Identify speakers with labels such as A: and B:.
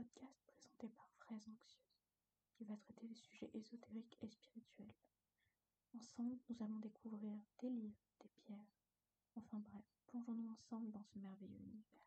A: podcast présenté par Fraise Anxieuse, qui va traiter des sujets ésotériques et spirituels. Ensemble, nous allons découvrir des livres, des pierres. Enfin bref, plongeons-nous ensemble dans ce merveilleux univers.